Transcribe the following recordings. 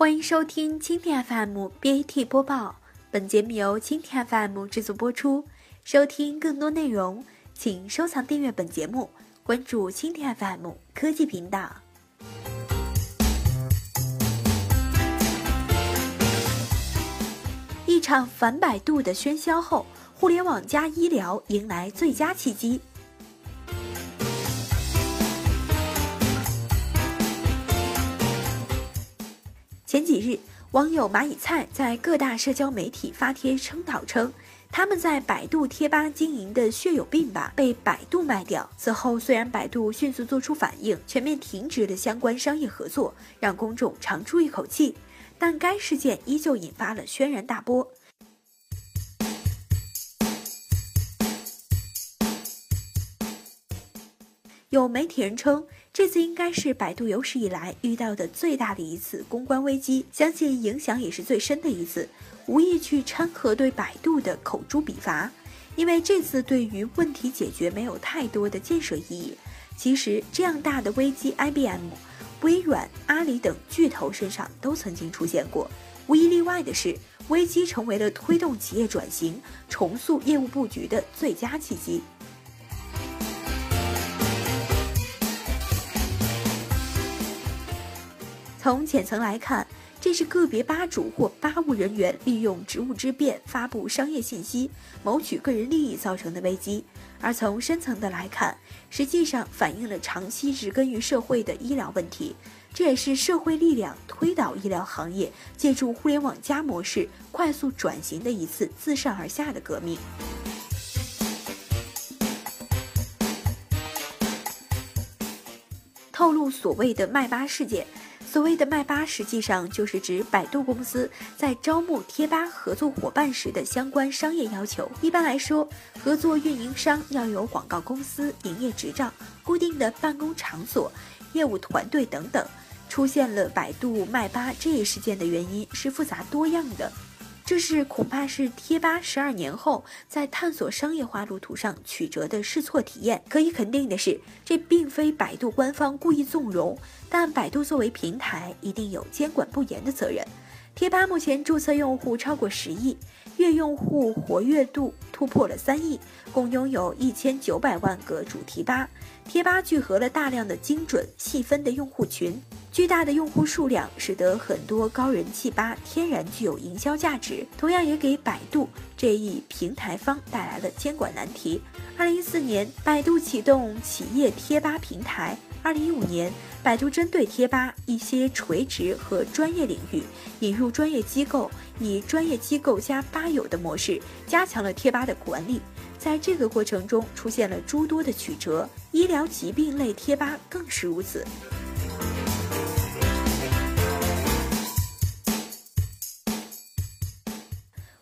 欢迎收听蜻蜓 FM BAT 播报，本节目由蜻蜓 FM 制作播出。收听更多内容，请收藏订阅本节目，关注蜻蜓 FM 科技频道。一场反百度的喧嚣后，互联网加医疗迎来最佳契机。前几日，网友蚂蚁菜在各大社交媒体发帖称道称，他们在百度贴吧经营的“血友病吧”被百度卖掉。此后，虽然百度迅速做出反应，全面停止了相关商业合作，让公众长出一口气，但该事件依旧引发了轩然大波。有媒体人称，这次应该是百度有史以来遇到的最大的一次公关危机，相信影响也是最深的一次，无意去掺和对百度的口诛笔伐，因为这次对于问题解决没有太多的建设意义。其实这样大的危机，IBM、微软、阿里等巨头身上都曾经出现过，无一例外的是，危机成为了推动企业转型、重塑业务布局的最佳契机。从浅层来看，这是个别吧主或吧务人员利用职务之便发布商业信息，谋取个人利益造成的危机；而从深层的来看，实际上反映了长期植根于社会的医疗问题，这也是社会力量推导医疗行业借助互联网加模式快速转型的一次自上而下的革命。透露所谓的麦巴事件。所谓的麦巴，实际上就是指百度公司在招募贴吧合作伙伴时的相关商业要求。一般来说，合作运营商要有广告公司营业执照、固定的办公场所、业务团队等等。出现了百度麦巴这一事件的原因是复杂多样的。这是恐怕是贴吧十二年后在探索商业化路途上曲折的试错体验。可以肯定的是，这并非百度官方故意纵容，但百度作为平台，一定有监管不严的责任。贴吧目前注册用户超过十亿，月用户活跃度突破了三亿，共拥有一千九百万个主题吧。贴吧聚合了大量的精准细分的用户群。巨大的用户数量使得很多高人气吧天然具有营销价值，同样也给百度这一平台方带来了监管难题。二零一四年，百度启动企业贴吧平台；二零一五年，百度针对贴吧一些垂直和专业领域引入专业机构，以专业机构加吧友的模式加强了贴吧的管理。在这个过程中，出现了诸多的曲折，医疗疾病类贴吧更是如此。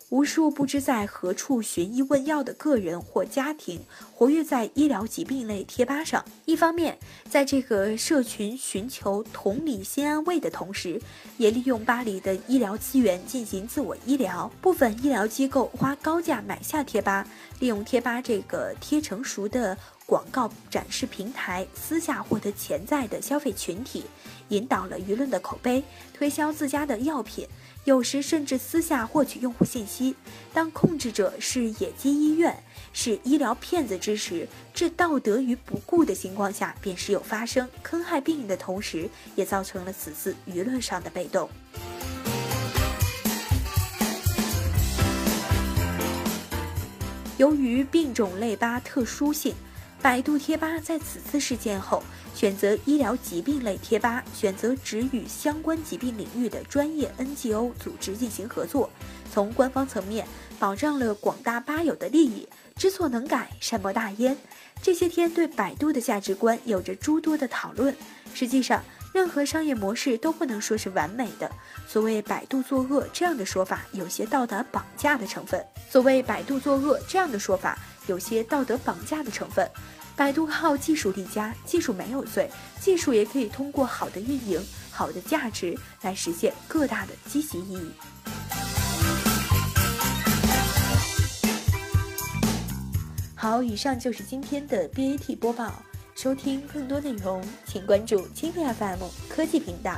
无数不知在何处寻医问药的个人或家庭，活跃在医疗疾病类贴吧上。一方面，在这个社群寻求同理心安慰的同时，也利用吧里的医疗资源进行自我医疗。部分医疗机构花高价买下贴吧，利用贴吧这个贴成熟的广告展示平台，私下获得潜在的消费群体，引导了舆论的口碑，推销自家的药品。有时甚至私下获取用户信息。当控制者是野鸡医院、是医疗骗子之时，置道德于不顾的情况下，便时有发生坑害病人的同时，也造成了此次舆论上的被动。由于病种类八特殊性。百度贴吧在此次事件后，选择医疗疾病类贴吧，选择只与相关疾病领域的专业 NGO 组织进行合作，从官方层面保障了广大吧友的利益。知错能改，善莫大焉。这些天对百度的价值观有着诸多的讨论。实际上，任何商业模式都不能说是完美的。所谓“百度作恶”这样的说法，有些道德绑架的成分。所谓“百度作恶”这样的说法。有些道德绑架的成分。百度靠技术立家，技术没有罪，技术也可以通过好的运营、好的价值来实现更大的积极意义。好，以上就是今天的 BAT 播报。收听更多内容，请关注蜻蜓 FM 科技频道。